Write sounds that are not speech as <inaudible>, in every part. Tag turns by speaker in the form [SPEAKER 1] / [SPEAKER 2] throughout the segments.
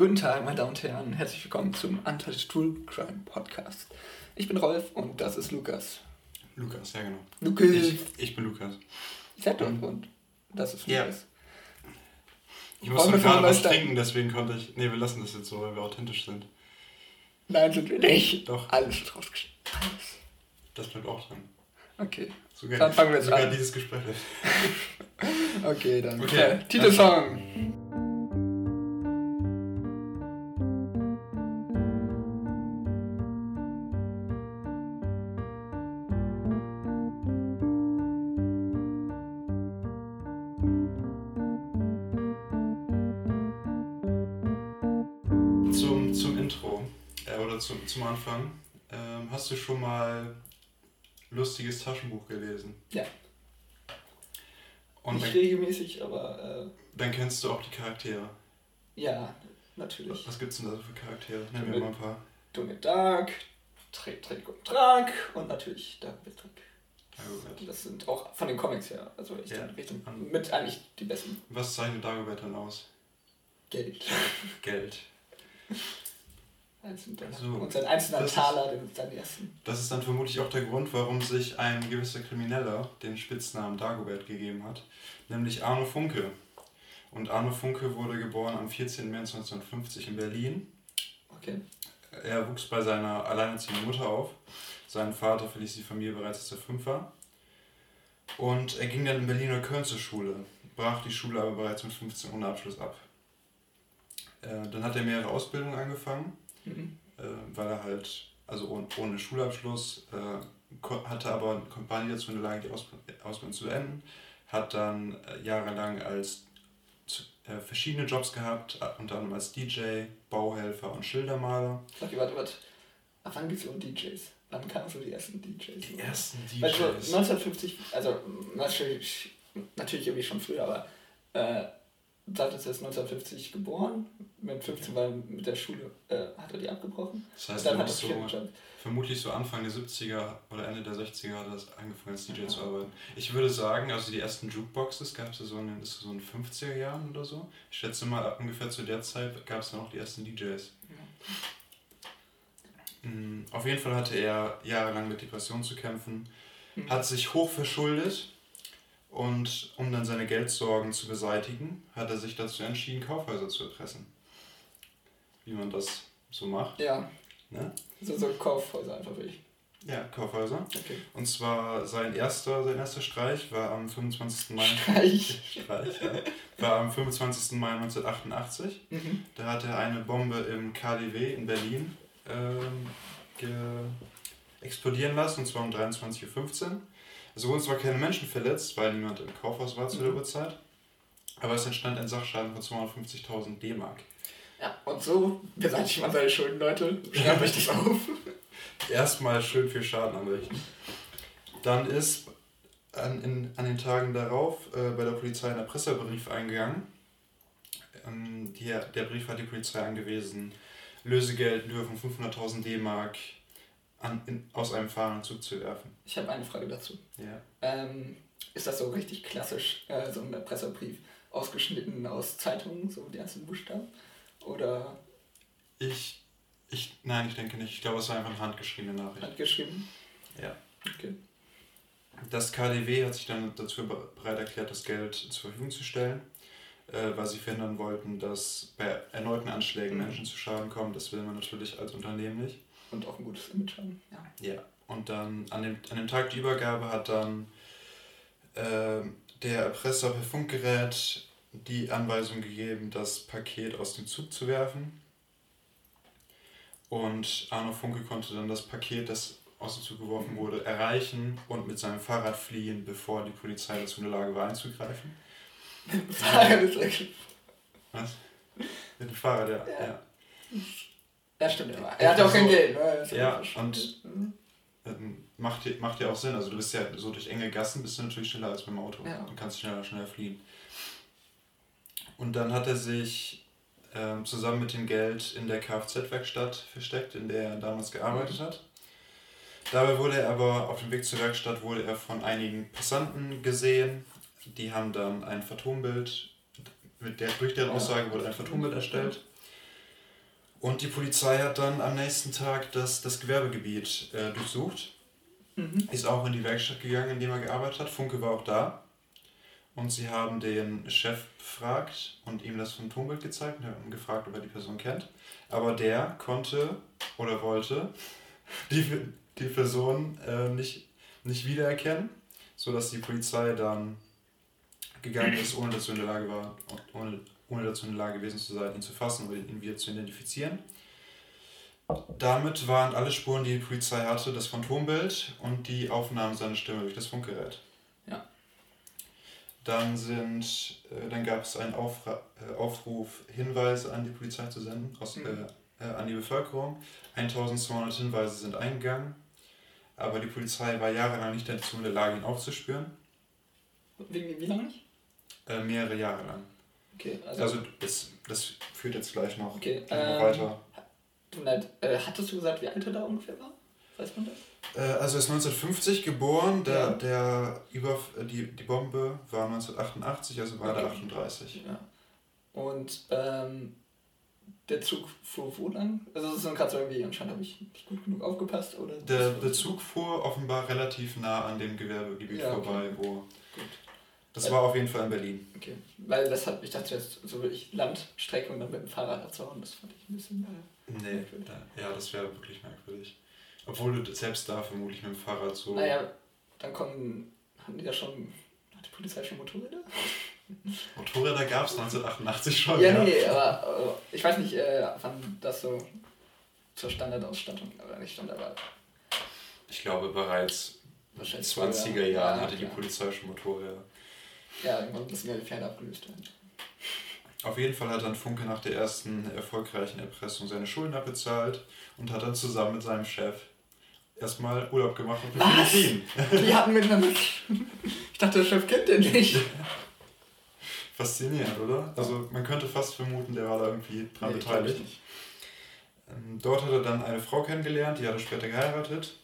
[SPEAKER 1] Guten Tag, meine Damen und Herren. Herzlich willkommen zum Untouched True Crime Podcast. Ich bin Rolf und das ist Lukas.
[SPEAKER 2] Lukas, ja genau.
[SPEAKER 1] Lukas.
[SPEAKER 2] Ich, ich bin Lukas.
[SPEAKER 1] Seid und, und das ist
[SPEAKER 2] Ja.
[SPEAKER 1] Lukas.
[SPEAKER 2] Ich musste gerade was trinken, deswegen konnte ich. Nee, wir lassen das jetzt so, weil wir authentisch sind.
[SPEAKER 1] Nein, sind wir nicht.
[SPEAKER 2] Doch.
[SPEAKER 1] Alles rausgeschnitten. Alles.
[SPEAKER 2] Das bleibt auch dran.
[SPEAKER 1] Okay.
[SPEAKER 2] Sogar,
[SPEAKER 1] Dann fangen wir jetzt
[SPEAKER 2] sogar
[SPEAKER 1] an.
[SPEAKER 2] dieses Gespräch. <laughs>
[SPEAKER 1] Okay, dann.
[SPEAKER 2] Okay.
[SPEAKER 1] Äh, Titelsong.
[SPEAKER 2] Hast du schon mal lustiges Taschenbuch gelesen?
[SPEAKER 1] Ja.
[SPEAKER 2] Und
[SPEAKER 1] Nicht
[SPEAKER 2] dann,
[SPEAKER 1] regelmäßig, aber äh,
[SPEAKER 2] dann kennst du auch die Charaktere.
[SPEAKER 1] ja, natürlich.
[SPEAKER 2] Was gibt's denn da so für Charaktere? Nenn mir mal ein paar.
[SPEAKER 1] Dumme Dark, Trick, und Trank und natürlich Dark Trick.
[SPEAKER 2] Dagobert.
[SPEAKER 1] Das sind auch von den Comics her, also ich
[SPEAKER 2] Ja.
[SPEAKER 1] denke, mit eigentlich die besten.
[SPEAKER 2] Was zeichnet Dagobert dann aus?
[SPEAKER 1] Geld. <laughs>
[SPEAKER 2] Geld. Also,
[SPEAKER 1] und sein einzelner Taler, den seinen ersten.
[SPEAKER 2] Das ist dann vermutlich auch der Grund, warum sich ein gewisser Krimineller den Spitznamen Dagobert gegeben hat, nämlich Arno Funke. Und Arno Funke wurde geboren am 14. März 1950 in Berlin.
[SPEAKER 1] Okay.
[SPEAKER 2] Er wuchs bei seiner alleinerziehenden Mutter auf. Sein Vater verließ die Familie bereits als er fünf war. Und er ging dann in Berliner Köln zur Schule, brach die Schule aber bereits mit 15 ohne Abschluss ab. Äh, dann hat er mehrere Ausbildungen angefangen
[SPEAKER 1] Mhm.
[SPEAKER 2] äh, weil er halt, also ohne, ohne Schulabschluss, äh, hatte aber war nie dazu in der Lage, die Ausb- Ausbildung zu beenden, hat dann äh, jahrelang als äh, verschiedene Jobs gehabt, unter anderem als DJ, Bauhelfer und Schildermaler.
[SPEAKER 1] Okay, warte, warte. Ab wann gibt's so DJs? Wann kamen so die ersten DJs?
[SPEAKER 2] Die ersten
[SPEAKER 1] Weil so
[SPEAKER 2] DJs.
[SPEAKER 1] 1950, also natürlich, natürlich irgendwie schon früher, aber äh, Saltes ist 1950 geboren, mit 15 war er mit der Schule, äh, hat er die abgebrochen.
[SPEAKER 2] Das heißt,
[SPEAKER 1] dann hat er
[SPEAKER 2] so, vermutlich so Anfang der 70er oder Ende der 60er hat er das angefangen als DJ zu arbeiten. Ich würde sagen, also die ersten Jukeboxes gab es so in den, so in den 50er Jahren oder so. Ich schätze mal, ab ungefähr zu der Zeit gab es dann auch die ersten DJs. Mm, Auf jeden Fall hatte er jahrelang mit Depressionen zu kämpfen,
[SPEAKER 1] Mhm.
[SPEAKER 2] hat sich hoch verschuldet und um dann seine Geldsorgen zu beseitigen, hat er sich dazu entschieden, Kaufhäuser zu erpressen. Wie man das so macht.
[SPEAKER 1] Ja,
[SPEAKER 2] Ne?
[SPEAKER 1] so, so Kaufhäuser einfach wirklich.
[SPEAKER 2] Ja, Kaufhäuser.
[SPEAKER 1] Okay.
[SPEAKER 2] Und zwar sein erster, sein erster Streich war am 25. Mai.
[SPEAKER 1] Streich. <laughs>
[SPEAKER 2] Streich, ja. War am 25. Mai 1988.
[SPEAKER 1] Mhm.
[SPEAKER 2] Da hat er eine Bombe im KDW in Berlin ähm, explodieren lassen, und zwar um 23.15 Uhr. Es wurden zwar keine Menschen verletzt, weil niemand im Kaufhaus war zu der
[SPEAKER 1] Mhm.
[SPEAKER 2] Uhrzeit, aber es entstand ein Sachschaden von 250.000 D-Mark.
[SPEAKER 1] Ja, und so beseitigt man seine Schulden, Leute. Schreibt euch das auf. <laughs>
[SPEAKER 2] Erstmal schön viel Schaden anrichten. Dann ist an, in, an den Tagen darauf äh, bei der Polizei ein Erpresserbrief eingegangen. Ähm, die, der Brief hat die Polizei angewiesen, Lösegeld in Höhe von 500.000 D-Mark an, in, aus einem fahrenden Zug zu werfen.
[SPEAKER 1] Ich habe eine Frage dazu.
[SPEAKER 2] Ja.
[SPEAKER 1] Ähm, ist das so richtig klassisch, äh, so ein Erpresserbrief, ausgeschnitten aus Zeitungen, so die einzelnen Buchstaben? Oder
[SPEAKER 2] Ich, ich, nein, ich denke nicht. Ich glaube, es war einfach eine handgeschriebene Nachricht.
[SPEAKER 1] handgeschrieben?
[SPEAKER 2] Ja.
[SPEAKER 1] Okay.
[SPEAKER 2] Das KDW hat sich dann dazu be- bereit erklärt, das Geld zur Verfügung zu stellen, äh, weil sie verhindern wollten, dass bei erneuten Anschlägen
[SPEAKER 1] Mhm.
[SPEAKER 2] Menschen zu Schaden kommen. Das will man natürlich als Unternehmen nicht.
[SPEAKER 1] Und auch ein gutes Image haben. Ja.
[SPEAKER 2] Ja. Und dann an dem, an dem Tag der Übergabe hat dann äh, der Erpresser per Funkgerät die Anweisung gegeben, das Paket aus dem Zug zu werfen. Und Arno Funke konnte dann das Paket, das aus dem Zug geworfen wurde, erreichen und mit seinem Fahrrad fliehen, bevor die Polizei dazu in der Lage war einzugreifen. <laughs>
[SPEAKER 1] Fahrrad ist echt-
[SPEAKER 2] Was? Mit dem Fahrrad, ja.
[SPEAKER 1] Ja.
[SPEAKER 2] ja.
[SPEAKER 1] Ja, stimmt. Aber er hat ja auch kein
[SPEAKER 2] So-
[SPEAKER 1] Geld. Ne?
[SPEAKER 2] Ja, und-
[SPEAKER 1] Mhm.
[SPEAKER 2] Ähm, Macht ja, macht ja auch Sinn. Also du bist ja so durch enge Gassen bist du natürlich schneller als beim Auto.
[SPEAKER 1] Ja.
[SPEAKER 2] Du kannst schneller, schneller fliehen. Und dann hat er sich ähm, zusammen mit dem Geld in der Kfz-Werkstatt versteckt, in der er damals gearbeitet hat. Dabei wurde er aber auf dem Weg zur Werkstatt wurde er von einigen Passanten gesehen. Die haben dann ein Phantombild, mit der, durch deren
[SPEAKER 1] Ja.
[SPEAKER 2] Aussage wurde ein Phantombild erstellt. Und die Polizei hat dann am nächsten Tag das, das Gewerbegebiet äh, durchsucht. Mhm. Ist auch in die Werkstatt gegangen, in der er gearbeitet hat. Funke war auch da. Und sie haben den Chef befragt und ihm das Phantombild gezeigt und haben gefragt, ob er die Person kennt. Aber der konnte oder wollte <laughs> die, die Person äh, nicht, nicht wiedererkennen, sodass die Polizei dann gegangen ist, ohne dazu in der Lage war, ohne, ohne dazu in der Lage gewesen zu sein, ihn zu fassen oder ihn wieder zu identifizieren. Damit waren alle Spuren, die die Polizei hatte, das Phantombild und die Aufnahmen seiner Stimme durch das Funkgerät. Ja. Dann, sind, äh, dann gab es einen Aufra äh, Aufruf, Hinweise an die Polizei zu senden, aus, mhm. äh, an die Bevölkerung. 1200 Hinweise sind eingegangen, aber die Polizei war jahrelang nicht dazu in der Lage, ihn aufzuspüren.
[SPEAKER 1] Wie, wie lange nicht?
[SPEAKER 2] Äh, mehrere Jahre lang. Okay, also, also das, das führt jetzt gleich noch,
[SPEAKER 1] okay,
[SPEAKER 2] ähm,
[SPEAKER 1] weiter. Du, äh, hattest du gesagt, wie alt er da ungefähr war? Weiß man das?
[SPEAKER 2] Äh, also er ist 1950 geboren, der, ja. der über, die, die Bombe war 1988, also war okay. er 38.
[SPEAKER 1] Ja. Und ähm, der Zug fuhr wo lang? Also das ist so gerade so irgendwie, anscheinend habe ich nicht gut genug aufgepasst, oder?
[SPEAKER 2] Der, der Zug fuhr offenbar relativ nah an dem Gewerbegebiet ja, okay. vorbei, wo... Gut. Das war auf jeden Fall in Berlin.
[SPEAKER 1] Okay. Weil das hat, ich dachte jetzt so wirklich Landstrecke und dann mit dem Fahrrad abzuhauen, das fand ich ein bisschen
[SPEAKER 2] äh, Nee, merkwürdig. ja, das wäre wirklich merkwürdig. Obwohl du selbst da vermutlich mit dem Fahrrad so.
[SPEAKER 1] Naja, dann kommen. Haben die da schon. Hat die Polizei schon Motorräder?
[SPEAKER 2] Motorräder gab es 1988 schon.
[SPEAKER 1] Ja, ja. nee, aber, aber ich weiß nicht, äh, wann das so zur Standardausstattung aber nicht stand, aber.
[SPEAKER 2] Ich glaube bereits in den 20er Jahren ja, hatte die Polizei schon Motorräder.
[SPEAKER 1] Ja, irgendwann müssen ja die Pferde abgelöst werden.
[SPEAKER 2] Auf jeden Fall hat dann Funke nach der ersten erfolgreichen Erpressung seine Schulden abbezahlt und hat dann zusammen mit seinem Chef erstmal Urlaub gemacht auf den
[SPEAKER 1] Philippinen. Die hatten miteinander. Ich dachte, der Chef kennt den nicht.
[SPEAKER 2] Faszinierend, oder? Also man könnte fast vermuten, der war da irgendwie dran nee, beteiligt. Ähm, dort hat er dann eine Frau kennengelernt, die hat er später geheiratet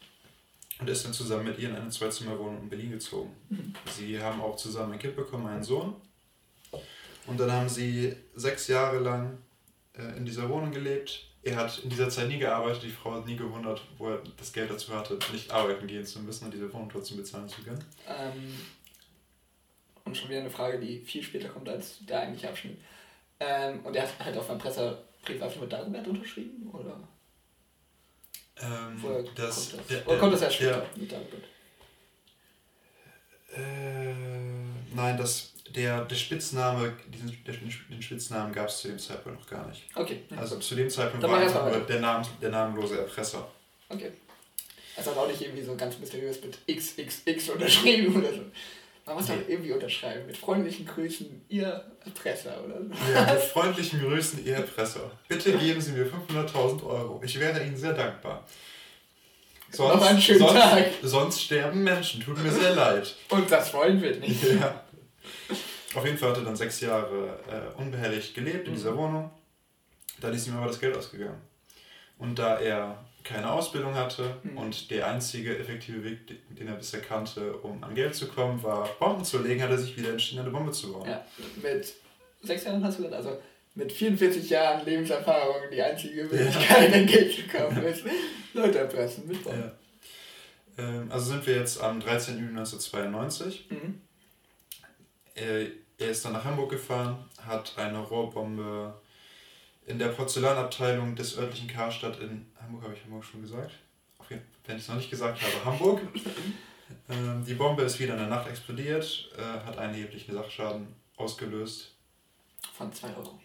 [SPEAKER 2] und ist dann zusammen mit ihr in eine Zweizimmerwohnung in Berlin gezogen. Mhm. Sie haben auch zusammen ein Kind bekommen, einen Sohn. Und dann haben sie sechs Jahre lang äh, in dieser Wohnung gelebt. Er hat in dieser Zeit nie gearbeitet, die Frau hat nie gewundert, wo er das Geld dazu hatte, nicht arbeiten gehen zu müssen und diese Wohnung trotzdem bezahlen zu können.
[SPEAKER 1] Ähm, und schon wieder eine Frage, die viel später kommt als der eigentliche Abschnitt. Ähm, und er hat halt auf einem Pressebrief einfach mit Dagobert unterschrieben, oder? Ähm, Woher das, kommt das? Der, oder kommt das erst später
[SPEAKER 2] mit Dagobert? Äh, nein, das, der, der Spitzname, diesen, den Spitznamen gab es zu dem Zeitpunkt noch gar nicht.
[SPEAKER 1] Okay.
[SPEAKER 2] Also zu dem Zeitpunkt war einfach nur der, Name, der namenlose Erpresser.
[SPEAKER 1] Okay. Also hat auch nicht irgendwie so ganz mysteriös mit XXX unterschrieben oder so. Man muss doch irgendwie unterschreiben. Mit freundlichen Grüßen, Ihr Erpresser oder.
[SPEAKER 2] Ja, mit <laughs> freundlichen Grüßen, Ihr Erpresser. Bitte geben Sie mir 500.000 Euro. Ich wäre Ihnen sehr dankbar. Sonst, Noch einen schönen sonst, Tag. Sonst sterben Menschen. Tut mir sehr leid.
[SPEAKER 1] Und das wollen wir nicht. Ja.
[SPEAKER 2] Auf jeden Fall hat er dann sechs Jahre äh, unbehelligt gelebt in mhm. dieser Wohnung. Dann ist ihm aber das Geld ausgegangen. Und da er keine Ausbildung hatte mhm. und der einzige effektive Weg, den er bisher kannte, um an Geld zu kommen, war Bomben zu legen, hat er sich wieder entschieden, eine Bombe zu bauen.
[SPEAKER 1] Ja, mit sechs Jahren hast du gesagt, also mit 44 Jahren Lebenserfahrung die einzige Möglichkeit, ja. an Geld zu kommen, ist Leute erpressen mit Bomben.
[SPEAKER 2] Ja. Ähm, also sind wir jetzt am 13. Juni 1992. Mhm. Er, er ist dann nach Hamburg gefahren, hat eine Rohrbombe in der Porzellanabteilung des örtlichen Karstadt in Hamburg, habe ich Hamburg schon gesagt? Okay, wenn ich es noch nicht gesagt habe, Hamburg. <laughs> ähm, die Bombe ist wieder in der Nacht explodiert, äh, hat einen erheblichen Sachschaden ausgelöst.
[SPEAKER 1] Von 2 Euro.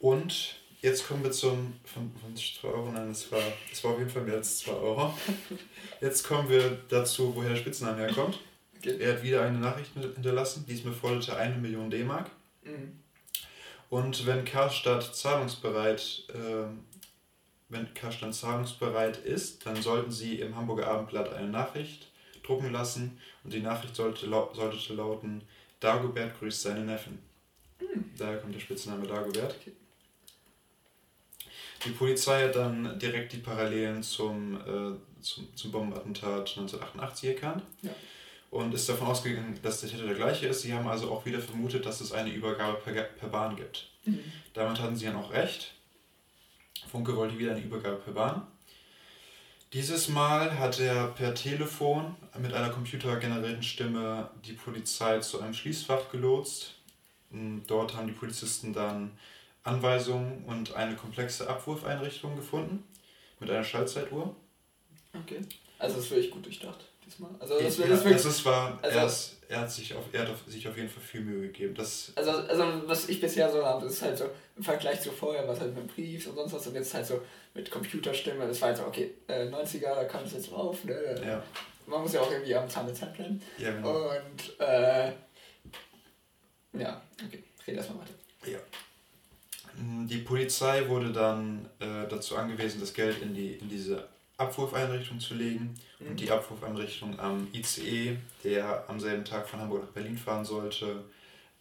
[SPEAKER 2] Und jetzt kommen wir zum. Von, von 2 Euro, nein, es war, es war auf jeden Fall mehr als 2 Euro. <laughs> Jetzt kommen wir dazu, woher der Spitzname herkommt. Okay. Er hat wieder eine Nachricht hinterlassen, diesmal forderte eine Million D-Mark. Mhm. Und wenn Karstadt zahlungsbereit, äh, wenn Karstadt zahlungsbereit ist, dann sollten Sie im Hamburger Abendblatt eine Nachricht drucken lassen und die Nachricht sollte, sollte lauten, Dagobert grüßt seine Neffen. Mhm. Daher kommt der Spitzname Dagobert. Okay. Die Polizei hat dann direkt die Parallelen zum, äh, zum, zum Bombenattentat 1988 erkannt. Ja und ist davon ausgegangen, dass der Täter der gleiche ist. Sie haben also auch wieder vermutet, dass es eine Übergabe per, per Bahn gibt. Mhm. Damit hatten sie dann auch recht. Funke wollte wieder eine Übergabe per Bahn. Dieses Mal hat er per Telefon mit einer computergenerierten Stimme die Polizei zu einem Schließfach gelotst. Dort haben die Polizisten dann Anweisungen und eine komplexe Abwurfeinrichtung gefunden mit einer Schaltzeituhr.
[SPEAKER 1] Okay. Also das ist wirklich gut durchdacht diesmal. Also das,
[SPEAKER 2] ja, das, das ist war, also, er, ist, er, hat sich auf, er hat sich auf jeden Fall viel Mühe gegeben. Das
[SPEAKER 1] also, also was ich bisher so habe, ist halt so im Vergleich zu vorher, was halt mit Briefs und sonst was und jetzt halt so mit Computerstimme, das war halt so, okay, äh, 90er, da kam es jetzt drauf, ne? Ja. Man muss ja auch irgendwie am Zahn der Zeit bleiben. Ja, genau. Und äh, ja, okay, rede erstmal weiter.
[SPEAKER 2] Ja. Die Polizei wurde dann äh, dazu angewiesen, das Geld in, die, in diese Abwurfeinrichtung zu legen mhm. und die Abwurfeinrichtung am ICE, der am selben Tag von Hamburg nach Berlin fahren sollte,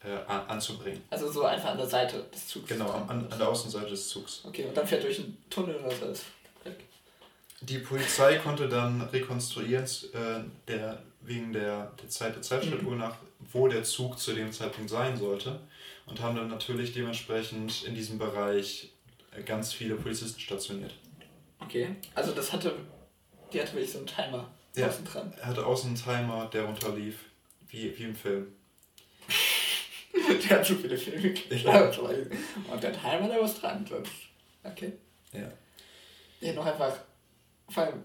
[SPEAKER 2] äh, anzubringen.
[SPEAKER 1] Also so einfach an der Seite des Zugs?
[SPEAKER 2] Genau, an, an der Außenseite des Zugs.
[SPEAKER 1] Okay, und dann fährt durch einen Tunnel oder weg?
[SPEAKER 2] Die Polizei konnte dann rekonstruieren, äh, der, wegen der, der Zeit der Zeitstatuhr mhm. nach, wo der Zug zu dem Zeitpunkt sein sollte und haben dann natürlich dementsprechend in diesem Bereich äh, ganz viele Polizisten stationiert.
[SPEAKER 1] Okay, also das hatte, die hatte wirklich so einen Timer
[SPEAKER 2] ja, außen dran. Er hatte außen einen Timer, der runterlief, wie, wie im Film. <laughs>
[SPEAKER 1] der hat so viele Filme ja. Und der Timer, der was dran. Okay. Ja. Ja, noch einfach, vor allem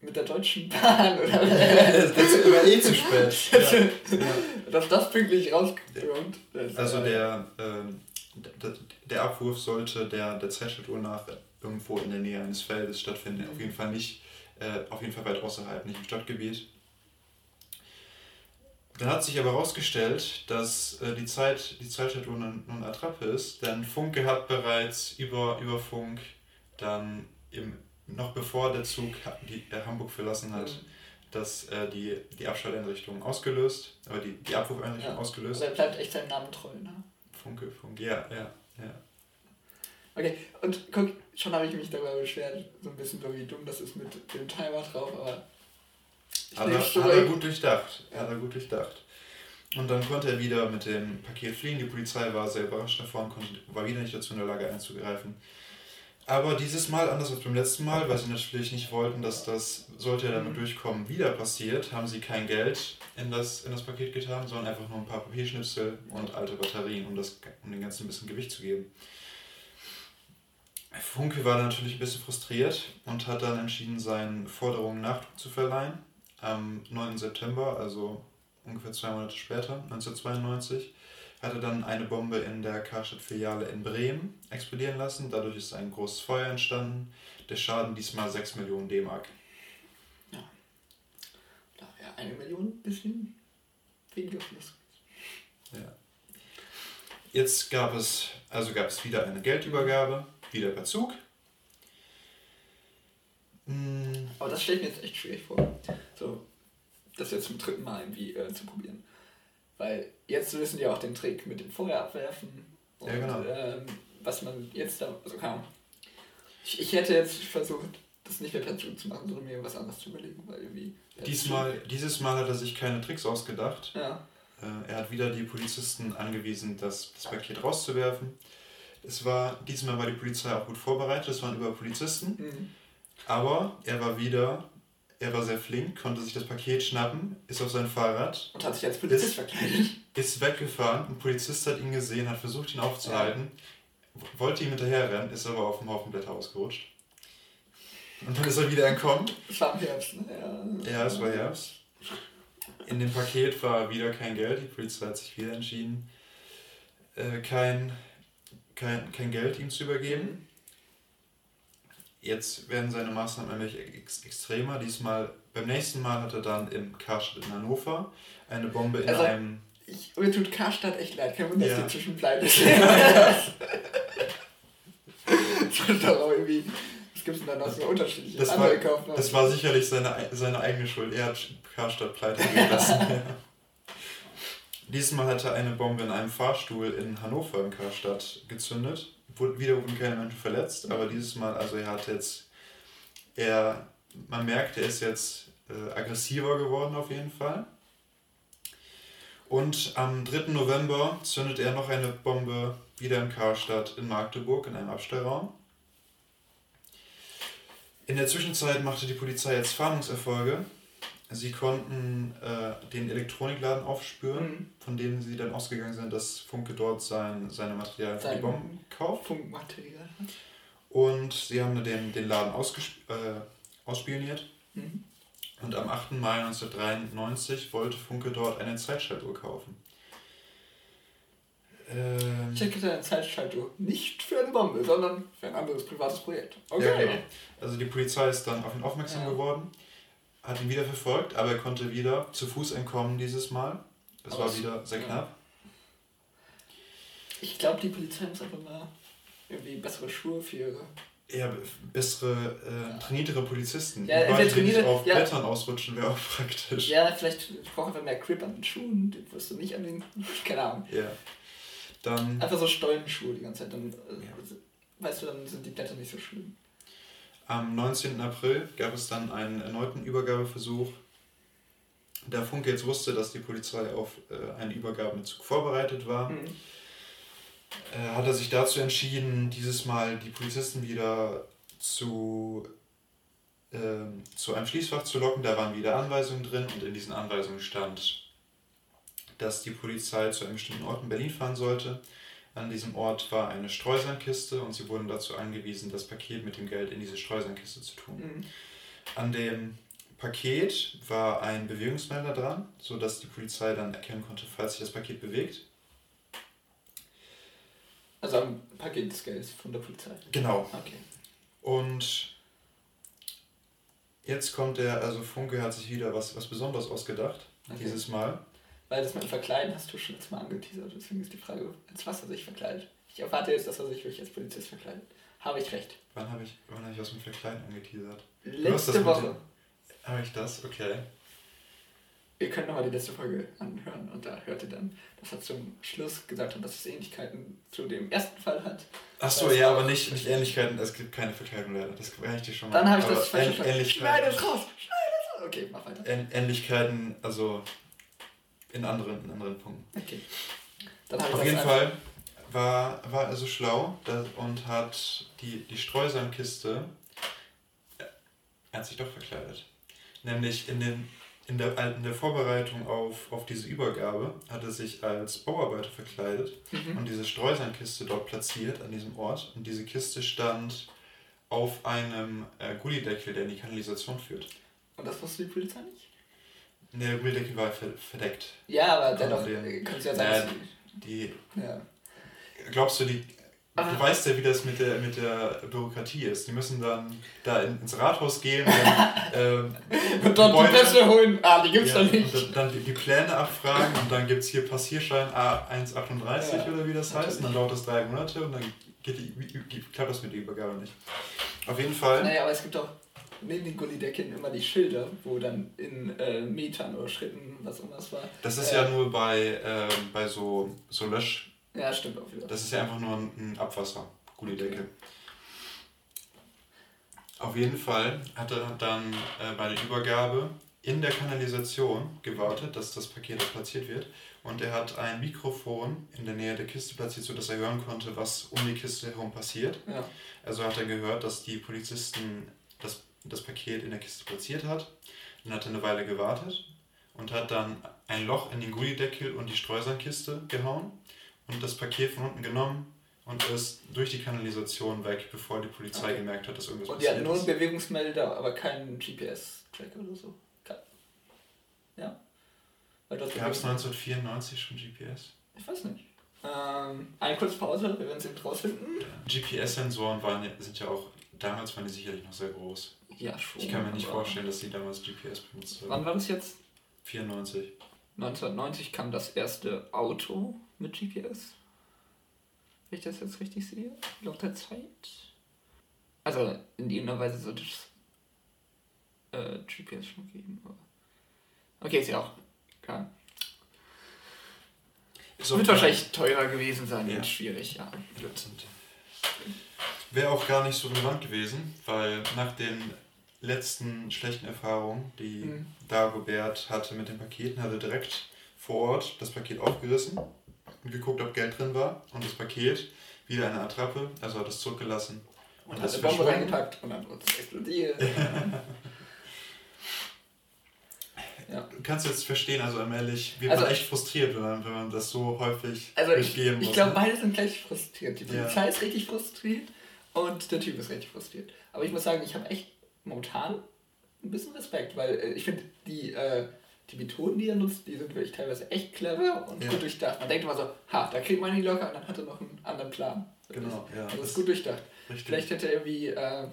[SPEAKER 1] mit der Deutschen Bahn oder <laughs> das war eh zu spät. <laughs> ja. Dass das pünktlich rauskommt.
[SPEAKER 2] Also der, äh, der, der Abwurf sollte der, der Zeitschaltuhr nach irgendwo in der Nähe eines Feldes stattfinden. Auf jeden Fall nicht, äh, auf jeden Fall weit außerhalb, nicht im Stadtgebiet. Dann hat sich aber herausgestellt, dass äh, die, Zeit, die Zeitschaltuhr nun, nun Attrappe ist, denn Funke hat bereits über, über Funk dann im, noch bevor der Zug die, äh, Hamburg verlassen hat, mhm. dass äh, die, die Abschalteinrichtung ausgelöst, aber die, die Abwurfeinrichtung ja. ausgelöst.
[SPEAKER 1] Aber er bleibt echt seinem Namen treu, ne?
[SPEAKER 2] Funke, Funke, ja, ja, ja.
[SPEAKER 1] Okay, und guck, schon habe ich mich darüber beschwert, so ein bisschen wie dumm das ist mit dem Timer drauf, aber.
[SPEAKER 2] Hat er, hat er gut durchdacht. Ja. Hat er gut durchdacht. Und dann konnte er wieder mit dem Paket fliehen. Die Polizei war sehr überrascht davon, konnte, war wieder nicht dazu in der Lage einzugreifen. Aber dieses Mal, anders als beim letzten Mal, weil sie natürlich nicht wollten, dass das, sollte er damit durchkommen, wieder passiert, haben sie kein Geld in das, in das Paket getan, sondern einfach nur ein paar Papierschnipsel und alte Batterien, um, das, um den ganzen ein bisschen Gewicht zu geben. Funke war natürlich ein bisschen frustriert und hat dann entschieden, seinen Forderungen Nachdruck zu verleihen. Am 9. September, also ungefähr zwei Monate später, 1992, hat er dann eine Bombe in der Karstadt-Filiale in Bremen explodieren lassen. Dadurch ist ein großes Feuer entstanden. Der Schaden diesmal 6 Millionen D-Mark.
[SPEAKER 1] Ja. Da wäre eine Million ein bisschen weniger Fluss.
[SPEAKER 2] Ja. Jetzt gab es, also gab es wieder eine Geldübergabe wieder per Zug.
[SPEAKER 1] Hm. Aber das stelle ich mir jetzt echt schwierig vor. So, das jetzt zum dritten Mal irgendwie äh, zu probieren. Weil jetzt wissen die auch den Trick mit dem Feuer abwerfen. Und, ja, genau. Ähm, was man jetzt da, also kann. Ich, ich hätte jetzt versucht, das nicht mehr per Zug zu machen, sondern mir was anderes zu überlegen, weil irgendwie.
[SPEAKER 2] Diesmal, dieses Mal hat er sich keine Tricks ausgedacht. Ja. Äh, er hat wieder die Polizisten angewiesen, das, das Paket rauszuwerfen. Es war, diesmal war die Polizei auch gut vorbereitet, es waren über Polizisten. Mhm. Aber er war wieder, er war sehr flink, konnte sich das Paket schnappen, ist auf sein Fahrrad.
[SPEAKER 1] Und hat sich als Polizist ist, verkleidet.
[SPEAKER 2] Ist weggefahren, ein Polizist hat ihn gesehen, hat versucht ihn aufzuhalten, ja. wollte ihm hinterherrennen, ist aber auf dem Haufen Blätter ausgerutscht. Und dann ist er wieder entkommen.
[SPEAKER 1] Es war Herbst, ne?
[SPEAKER 2] Ja. ja, es war Herbst. In dem Paket war wieder kein Geld, die Polizei hat sich wieder entschieden, äh, kein kein, kein Geld ihm zu übergeben. Jetzt werden seine Maßnahmen nämlich ex extremer. Diesmal, beim nächsten Mal hat er dann im Karstadt in Hannover eine Bombe in also, einem.
[SPEAKER 1] Ich, mir tut Karstadt echt leid, kein Wunder, dass ja. die zwischenbleiben. <laughs> das doch irgendwie. Was gibt es denn da noch so unterschiedliche
[SPEAKER 2] das war, Das war sicherlich seine, seine eigene Schuld. Er hat Karstadt pleite gelassen. ja. <laughs> <laughs> Diesmal hat er eine Bombe in einem Fahrstuhl in Hannover im Karstadt gezündet. Wieder wurden keine Menschen verletzt, aber dieses Mal, also er hat jetzt, er, man merkt, er ist jetzt äh, aggressiver geworden auf jeden Fall. Und am 3. November zündet er noch eine Bombe wieder im Karstadt in Magdeburg in einem Abstellraum. In der Zwischenzeit machte die Polizei jetzt Fahndungserfolge. Sie konnten äh, den Elektronikladen aufspüren, mhm. von dem sie dann ausgegangen sind, dass Funke dort sein, seine Materialien für die Bomben kauft. Funkmaterial. Und sie haben den, den Laden äh, ausspioniert. Mhm. Und am 8. Mai 1993 wollte Funke dort eine Zeitschaltuhr kaufen.
[SPEAKER 1] Ähm, ich hätte eine Zeitschaltuhr nicht für eine Bombe, sondern für ein anderes privates Projekt. Okay. Ja, genau.
[SPEAKER 2] Also die Polizei ist dann auf ihn aufmerksam ja. geworden, hat ihn wieder verfolgt, aber er konnte wieder zu Fuß entkommen dieses Mal. Es war wieder sehr knapp.
[SPEAKER 1] Ich glaube, die Polizei muss einfach mal irgendwie bessere Schuhe für ihre
[SPEAKER 2] eher bessere, äh, trainiertere Polizisten. Ja, die nicht auf ja. Blättern ausrutschen, wäre auch praktisch.
[SPEAKER 1] Ja, vielleicht brauchen wir mehr Grip an den Schuhen, die wirst du nicht an den, <laughs> keine Ahnung. Ja. Dann... Einfach so Stollenschuhe die ganze Zeit, dann, äh, ja. weißt du, dann sind die Blätter nicht so schlimm.
[SPEAKER 2] Am 19. April gab es dann einen erneuten Übergabeversuch. Da Funke jetzt wusste, dass die Polizei auf äh, einen Übergabezug vorbereitet war, mhm äh, hat er sich dazu entschieden, dieses Mal die Polizisten wieder zu, äh, zu einem Schließfach zu locken. Da waren wieder Anweisungen drin und in diesen Anweisungen stand, dass die Polizei zu einem bestimmten Ort in Berlin fahren sollte. An diesem Ort war eine Streusandkiste und sie wurden dazu angewiesen, das Paket mit dem Geld in diese Streusandkiste zu tun. Mhm. An dem Paket war ein Bewegungsmelder dran, sodass die Polizei dann erkennen konnte, falls sich das Paket bewegt.
[SPEAKER 1] Also ein Paket des Geldes von der Polizei.
[SPEAKER 2] Genau. Okay. Und jetzt kommt der, also Funke hat sich wieder was, was Besonderes ausgedacht, okay. dieses Mal.
[SPEAKER 1] Weil das mit dem Verkleiden hast du schon jetzt mal angeteasert, deswegen ist die Frage, als was er sich verkleidet. Ich erwarte jetzt, dass er sich wirklich als Polizist verkleidet. Habe ich recht.
[SPEAKER 2] Wann habe ich, hab ich was mit Verkleiden angeteasert? Letzte Woche. Habe ich das? Okay.
[SPEAKER 1] Ihr könnt nochmal die letzte Folge anhören und da hört ihr dann, dass er zum Schluss gesagt hat, dass es Ähnlichkeiten zu dem ersten Fall hat.
[SPEAKER 2] Achso, ja, aber nicht, nicht Ähnlichkeiten, es gibt keine Verkleidung leider. Das kann ich dir schon mal. Dann habe ich das falsch verstanden. Schneide es raus! Schneide es raus! Okay, mach weiter. Ähnlichkeiten, also in anderen, in anderen Punkten. Okay. Dann Auf jeden Fall war, war er so schlau und hat die, die Streusandkiste, er hat sich doch verkleidet. Nämlich in den in der, in der Vorbereitung auf, auf diese Übergabe hat er sich als Bauarbeiter verkleidet mhm. und diese Streusandkiste dort platziert an diesem Ort. Und diese Kiste stand auf einem äh, Gullideckel, der in die Kanalisation führt.
[SPEAKER 1] Und das wusste die Polizei nicht?
[SPEAKER 2] Der Gullideckel war verdeckt.
[SPEAKER 1] Ja, aber dennoch, kannst du ja sagen,
[SPEAKER 2] die, ja. Glaubst du, die Du ah. weißt ja, wie das mit der, mit der Bürokratie ist. Die müssen dann da ins Rathaus gehen dann, <laughs> ähm, und dort die Pässe holen. Ah, die gibt's ja, dann nicht. Und dann die, die Pläne abfragen und dann gibt es hier Passierschein A138 ja, oder wie das heißt. Und dann dauert das drei Monate und dann geht die, klappt das mit der Übergabe nicht. Auf jeden Fall.
[SPEAKER 1] Naja, aber es gibt auch neben den Gullidecken immer die Schilder, wo dann in äh, Metern oder Schritten was das war.
[SPEAKER 2] Das ist äh, ja nur bei, äh, bei so, so Lösch
[SPEAKER 1] ja, stimmt auch wieder.
[SPEAKER 2] Das ist ja einfach nur ein Abwasser. Gute Decke. Auf jeden Fall hat er dann äh, bei der Übergabe in der Kanalisation gewartet, dass das Paket platziert wird. Und er hat ein Mikrofon in der Nähe der Kiste platziert, sodass er hören konnte, was um die Kiste herum passiert. Ja. Also hat er gehört, dass die Polizisten das, das Paket in der Kiste platziert hat. Dann hat er eine Weile gewartet und hat dann ein Loch in den Gullideckel und die Streusandkiste gehauen und das Paket von unten genommen und ist durch die Kanalisation weg, bevor die Polizei okay. gemerkt hat, dass irgendwas
[SPEAKER 1] und passiert ist. Und die hatten nur einen Bewegungsmelder, aber keinen GPS-Tracker oder so. Ja?
[SPEAKER 2] Gab es 1994 schon GPS?
[SPEAKER 1] Ich weiß nicht. Ähm, eine kurze Pause, wir werden es eben rausfinden.
[SPEAKER 2] GPS-Sensoren sind ja auch, damals waren die sicherlich noch sehr groß. Ja, schon. Ich kann mir nicht vorstellen, dass sie damals GPS benutzt
[SPEAKER 1] haben. Wann war das jetzt?
[SPEAKER 2] 94.
[SPEAKER 1] 1990 kam das erste Auto mit GPS. Wenn ich das jetzt richtig sehe, laut der Zeit. Also in irgendeiner Weise sollte es äh, GPS schon geben. Aber okay, ist ja auch klar. Es wird wahrscheinlich teurer gewesen sein ja. und schwierig, ja.
[SPEAKER 2] Wäre auch gar nicht so relevant gewesen, weil nach den letzten schlechten Erfahrungen, die mhm. Dagobert hatte mit den Paketen, hat er direkt vor Ort das Paket aufgerissen und geguckt, ob Geld drin war und das Paket wieder eine Attrappe, also hat es zurückgelassen
[SPEAKER 1] Und, und hat eine Bombe reingepackt und dann wurde es explodiert.
[SPEAKER 2] Ja. Du kannst jetzt verstehen, also allmählich wird also, man echt frustriert, wenn man, wenn man das so häufig
[SPEAKER 1] also durchgehen muss. Ich glaube, ne? beide sind gleich frustriert. Die Polizei ja. ist richtig frustriert und der Typ ist richtig frustriert. Aber ich muss sagen, ich habe echt momentan ein bisschen Respekt, weil äh, ich finde, die, äh, die Methoden, die er nutzt, die sind wirklich teilweise echt clever und ja. gut durchdacht. Man denkt immer so, ha, da kriegt man ihn locker und dann hat er noch einen anderen Plan. Genau, ja. Also das ist gut durchdacht. Richtig. Vielleicht hätte er irgendwie äh,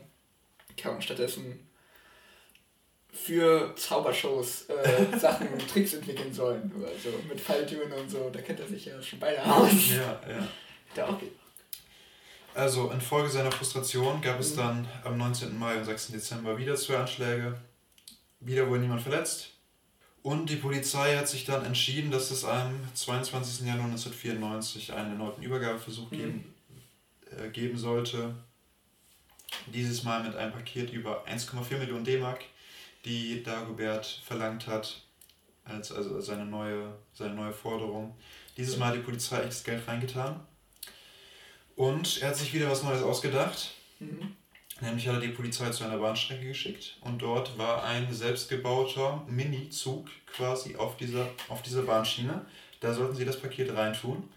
[SPEAKER 1] stattdessen für Zaubershows äh, <laughs> Sachen und Tricks entwickeln sollen. Oder so, mit Falltüren und so. Da kennt er sich ja schon beide aus. Ja, ja. <laughs>
[SPEAKER 2] Der auch geht. Also, infolge seiner Frustration gab es mhm. dann am 19. Mai und 6. Dezember wieder zwei Anschläge. Wieder wurde niemand verletzt. Und die Polizei hat sich dann entschieden, dass es am 22. Januar 1994 einen erneuten Übergabeversuch mhm. geben, äh, geben sollte. Dieses Mal mit einem Paket über 1,4 Millionen D-Mark die Dagobert verlangt hat, als also seine neue, seine neue Forderung. Dieses Mal hat die Polizei echt das Geld reingetan. Und er hat sich wieder was Neues ausgedacht. Mhm. Nämlich hat er die Polizei zu einer Bahnstrecke geschickt und dort war ein selbstgebauter Mini-Zug quasi auf dieser, auf dieser Bahnschiene. Da sollten sie das Paket reintun.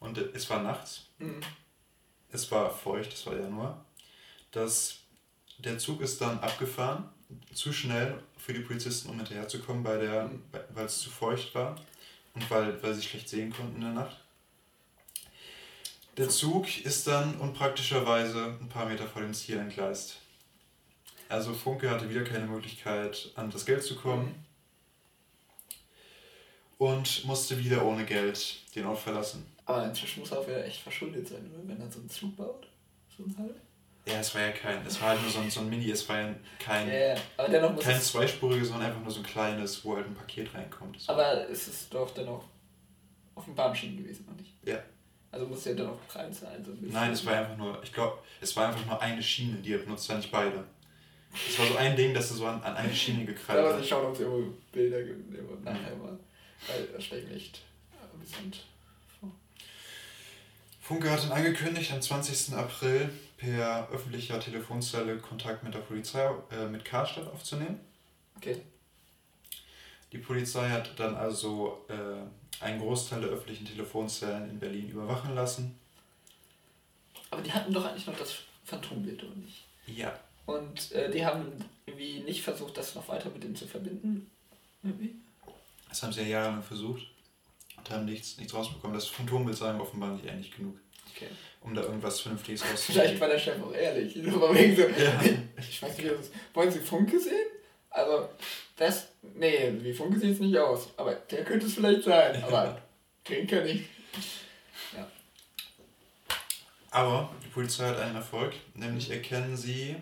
[SPEAKER 2] Und es war nachts. Mhm. Es war feucht, es war Januar. Das, der Zug ist dann abgefahren zu schnell für die Polizisten, um hinterherzukommen, der, mhm. weil es zu feucht war und weil, weil sie schlecht sehen konnten in der Nacht. Der Zug ist dann unpraktischerweise ein paar Meter vor dem Ziel entgleist. Also Funke hatte wieder keine Möglichkeit, an das Geld zu kommen und musste wieder ohne Geld den Ort verlassen.
[SPEAKER 1] Aber inzwischen muss er auch wieder echt verschuldet sein, oder? Wenn er so einen Zug baut. So ein Teil.
[SPEAKER 2] Ja, es war ja kein, es war halt nur so ein, so ein Mini, es war ja kein, dennoch muss kein zweispuriges, sondern einfach nur so ein kleines, wo halt ein Paket reinkommt.
[SPEAKER 1] Aber es ist doch dennoch auf dem Bahnschienen gewesen, noch nicht? Ja. Also muss ja dennoch klein sein. So
[SPEAKER 2] Nein, es war einfach nur, ich glaube, es war einfach nur eine Schiene, die er benutzt, nicht beide. Es war so ein Ding, dass er so an, an eine Schiene gekrallt hat.
[SPEAKER 1] Ja, ich schaue, ob es irgendwo Bilder gibt, nachher mal. Weil das steckt nicht ein bisschen
[SPEAKER 2] Funke hat dann angekündigt, am 20. April per öffentlicher Telefonzelle Kontakt mit der Polizei, äh, mit Karstadt aufzunehmen. Okay. Die Polizei hat dann also äh, einen Großteil der öffentlichen Telefonzellen in Berlin überwachen lassen.
[SPEAKER 1] Aber die hatten doch eigentlich noch das Phantombild, oder nicht? Ja. Und äh, die haben irgendwie nicht versucht, das noch weiter mit dem zu verbinden? Irgendwie?
[SPEAKER 2] Das haben sie ja jahrelang versucht und haben nichts, nichts rausbekommen. Das Phantombild sagen offenbar nicht ehrlich genug. Okay um da irgendwas Vernünftiges <laughs>
[SPEAKER 1] rauszuholen. Vielleicht war der Chef auch ehrlich. So, wegen so, ja. Ich weiß nicht, wollen Sie Funke sehen? Also, das, nee, wie Funke sieht es nicht aus. Aber der könnte es vielleicht sein. Aber den kann ich. Ja.
[SPEAKER 2] Aber die Polizei hat einen Erfolg. Nämlich erkennen sie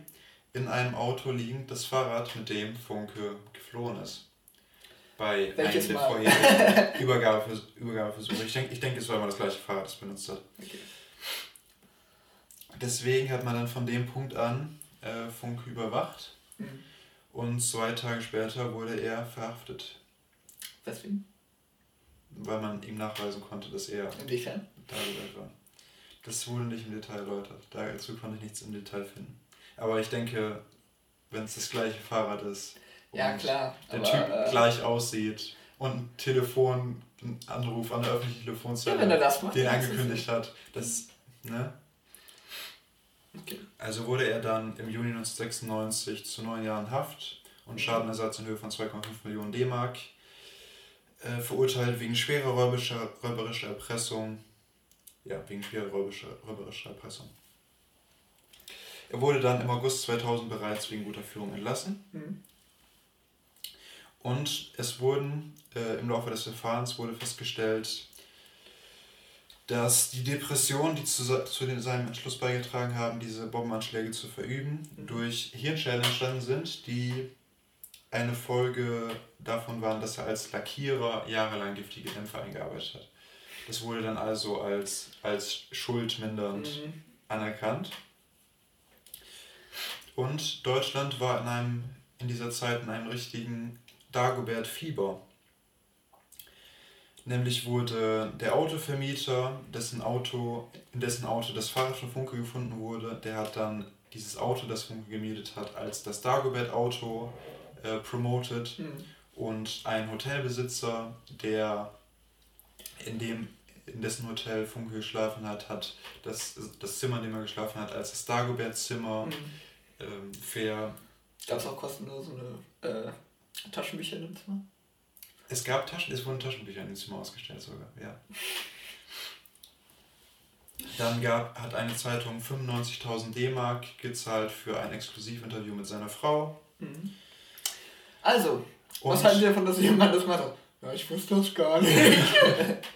[SPEAKER 2] in einem Auto liegend das Fahrrad, mit dem Funke geflohen ist. Bei Welches einem der vorherigen <laughs> Übergabeversuche. Ich denke, ich denk, es war immer das gleiche Fahrrad, das benutzt hat. Okay deswegen hat man dann von dem Punkt an äh, Funk überwacht. Mhm. Und zwei Tage später wurde er verhaftet.
[SPEAKER 1] Weswegen?
[SPEAKER 2] Weil man ihm nachweisen konnte, dass er Inwiefern? Dagobert war. Das wurde nicht im Detail erläutert. Dazu konnte ich nichts im Detail finden. Aber ich denke, wenn es das gleiche Fahrrad ist ja, klar, der aber, Typ äh, gleich aussieht und ein Telefonanruf an der öffentlichen Telefonzelle ja, den angekündigt hat, das, ne? Okay. Also wurde er dann im Juni 1996 zu neun Jahren Haft und Schadenersatz in Höhe von 2,5 Millionen D-Mark äh, verurteilt wegen schwerer räuberischer, räuberischer Erpressung. Ja, wegen schwerer räuberischer, räuberischer Erpressung. Er wurde dann im August 2000 bereits wegen guter Führung entlassen. Mhm. Und es wurden äh, im Laufe des Verfahrens wurde festgestellt, dass die Depressionen, die zu, zu seinem Entschluss beigetragen haben, diese Bombenanschläge zu verüben, mhm. durch Hirnschäden entstanden sind, die eine Folge davon waren, dass er als Lackierer jahrelang giftige Dämpfe eingearbeitet hat. Das wurde dann also als, als schuldmindernd mhm. anerkannt. Und Deutschland war in, einem, in dieser Zeit in einem richtigen Dagobert-Fieber. Nämlich wurde der Autovermieter, dessen Auto, in dessen Auto das Fahrrad von Funke gefunden wurde, der hat dann dieses Auto, das Funke gemietet hat, als das Dagobert-Auto äh, promotet. Mhm. Und ein Hotelbesitzer, der in dem in dessen Hotel Funke geschlafen hat, hat das, das Zimmer, in dem er geschlafen hat, als das Dagobert-Zimmer mhm. ähm, fair.
[SPEAKER 1] Gab es auch kostenlose äh, Taschenbücher in dem Zimmer?
[SPEAKER 2] Es gab Taschen, es wurden Taschenbücher in dem Zimmer ausgestellt sogar, ja. Dann gab, hat eine Zeitung 95.000 D-Mark gezahlt für ein Exklusivinterview mit seiner Frau. Mhm.
[SPEAKER 1] Also, Und was halten Sie davon, dass jemand das macht? Ja, ich wusste das gar nicht. <laughs>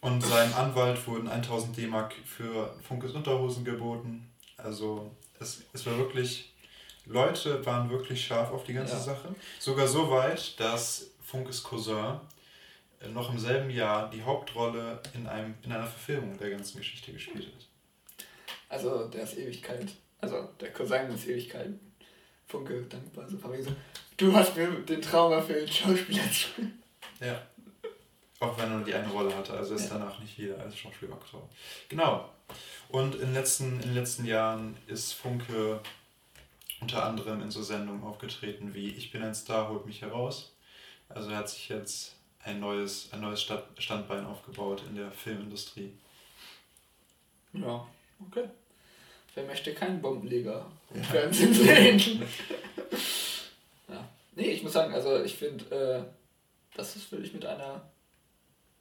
[SPEAKER 2] Und seinem Anwalt wurden 1000 D-Mark für Funkes Unterhosen geboten. Also es, es war wirklich, Leute waren wirklich scharf auf die ganze ja. Sache. Sogar so weit, dass Funkes Cousin äh, noch im selben Jahr die Hauptrolle in, einem, in einer Verfilmung der ganzen Geschichte gespielt hat.
[SPEAKER 1] Also der ist Ewigkeit, also der Cousin ist Ewigkeit. Funke dankbar, so so, du hast mir den Traum erfüllt, Schauspieler zu
[SPEAKER 2] Ja. Auch wenn er nur die eine Rolle hatte, also ist ja. danach nicht wieder als Schauspieler Aktor. Genau. Und in den, letzten, in den letzten Jahren ist Funke unter anderem in so Sendungen aufgetreten wie Ich bin ein Star, holt mich heraus. Also er hat sich jetzt ein neues, ein neues Standbein aufgebaut in der Filmindustrie.
[SPEAKER 1] Ja, okay. Wer möchte keinen Bombenleger im ja. Fernsehen sehen? <laughs> ja. Nee, ich muss sagen, also ich finde, äh, das ist wirklich mit einer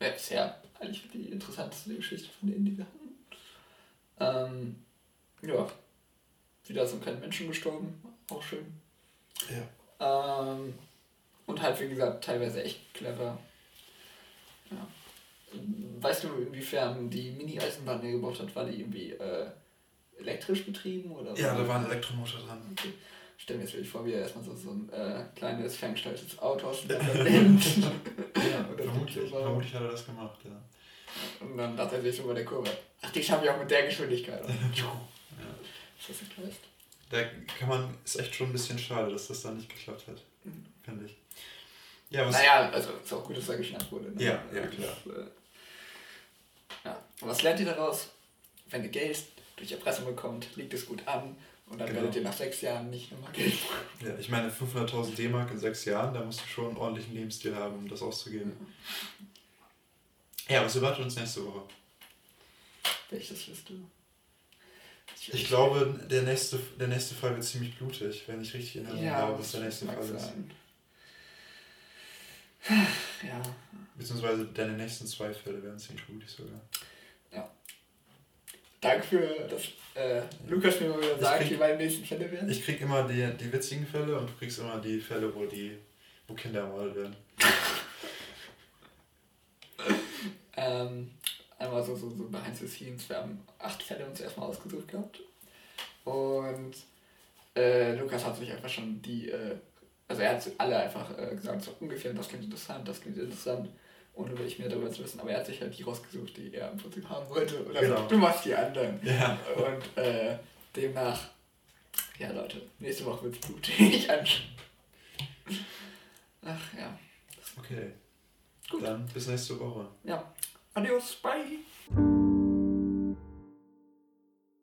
[SPEAKER 1] ja, bisher eigentlich die interessanteste Geschichte von denen, die wir hatten. Ähm, ja, wieder sind keine Menschen gestorben, auch schön. Ja. Ähm, und halt, wie gesagt, teilweise echt clever. Ja. Weißt du, inwiefern die Mini-Eisenbahn, die er gebaut hat, war die irgendwie äh, elektrisch betrieben? Oder
[SPEAKER 2] ja, da war ein Elektromotor dran.
[SPEAKER 1] Okay stell mir jetzt wirklich vor, wie er erstmal so, so ein äh, kleines, ferngesteuertes Auto aus dem <laughs>
[SPEAKER 2] ja, vermutlich, <laughs> vermutlich hat er das gemacht, ja.
[SPEAKER 1] Und dann dachte er sich bei der Kurve, ach, die schaffe ich auch mit der Geschwindigkeit. <laughs> ja.
[SPEAKER 2] Ist das nicht Da kann man, ist echt schon ein bisschen schade, dass das da nicht geklappt hat, mhm. Finde ich.
[SPEAKER 1] Ja, was naja, also ist auch gut, dass er geschnappt wurde. Ne?
[SPEAKER 2] Ja, ja, klar.
[SPEAKER 1] Das, äh, ja. Und was lernt ihr daraus? Wenn ihr Geld durch Erpressung bekommt, liegt es gut an und dann genau. werdet ihr nach sechs Jahren nicht nochmal Geld
[SPEAKER 2] Ja, ich meine 500.000 D-Mark in sechs Jahren, da musst du schon einen ordentlichen Lebensstil haben, um das auszugeben. Ja, was erwartet uns nächste Woche?
[SPEAKER 1] Welches wirst du?
[SPEAKER 2] Ich, ich glaube, der nächste, der nächste Fall wird ziemlich blutig, wenn ich richtig in Erinnerung ja, habe, was der nächste Fall ist. Ja. Beziehungsweise deine nächsten zwei Fälle werden ziemlich blutig sogar.
[SPEAKER 1] Danke für das äh, Lukas mir mal wieder sagt, wie meine nächsten Fälle werden.
[SPEAKER 2] Ich krieg immer die, die witzigen Fälle und du kriegst immer die Fälle, wo die wo Kinder ermordet werden. <laughs>
[SPEAKER 1] ähm, einmal so, so, so behind the scenes, wir haben acht Fälle uns erstmal ausgesucht gehabt. Und äh, Lukas hat sich einfach schon die, äh, also er hat alle einfach äh, gesagt, so ungefähr, das klingt interessant, das klingt interessant ohne wirklich mehr darüber zu wissen. Aber er hat sich halt die rausgesucht, die er im Prinzip haben wollte. Und genau. sagt, du machst die anderen. Ja. Und äh, demnach, ja Leute, nächste Woche wird es blutig <laughs> anschauen. Ach ja.
[SPEAKER 2] Okay. Gut. Dann bis nächste Woche.
[SPEAKER 1] Ja. Adios, bye.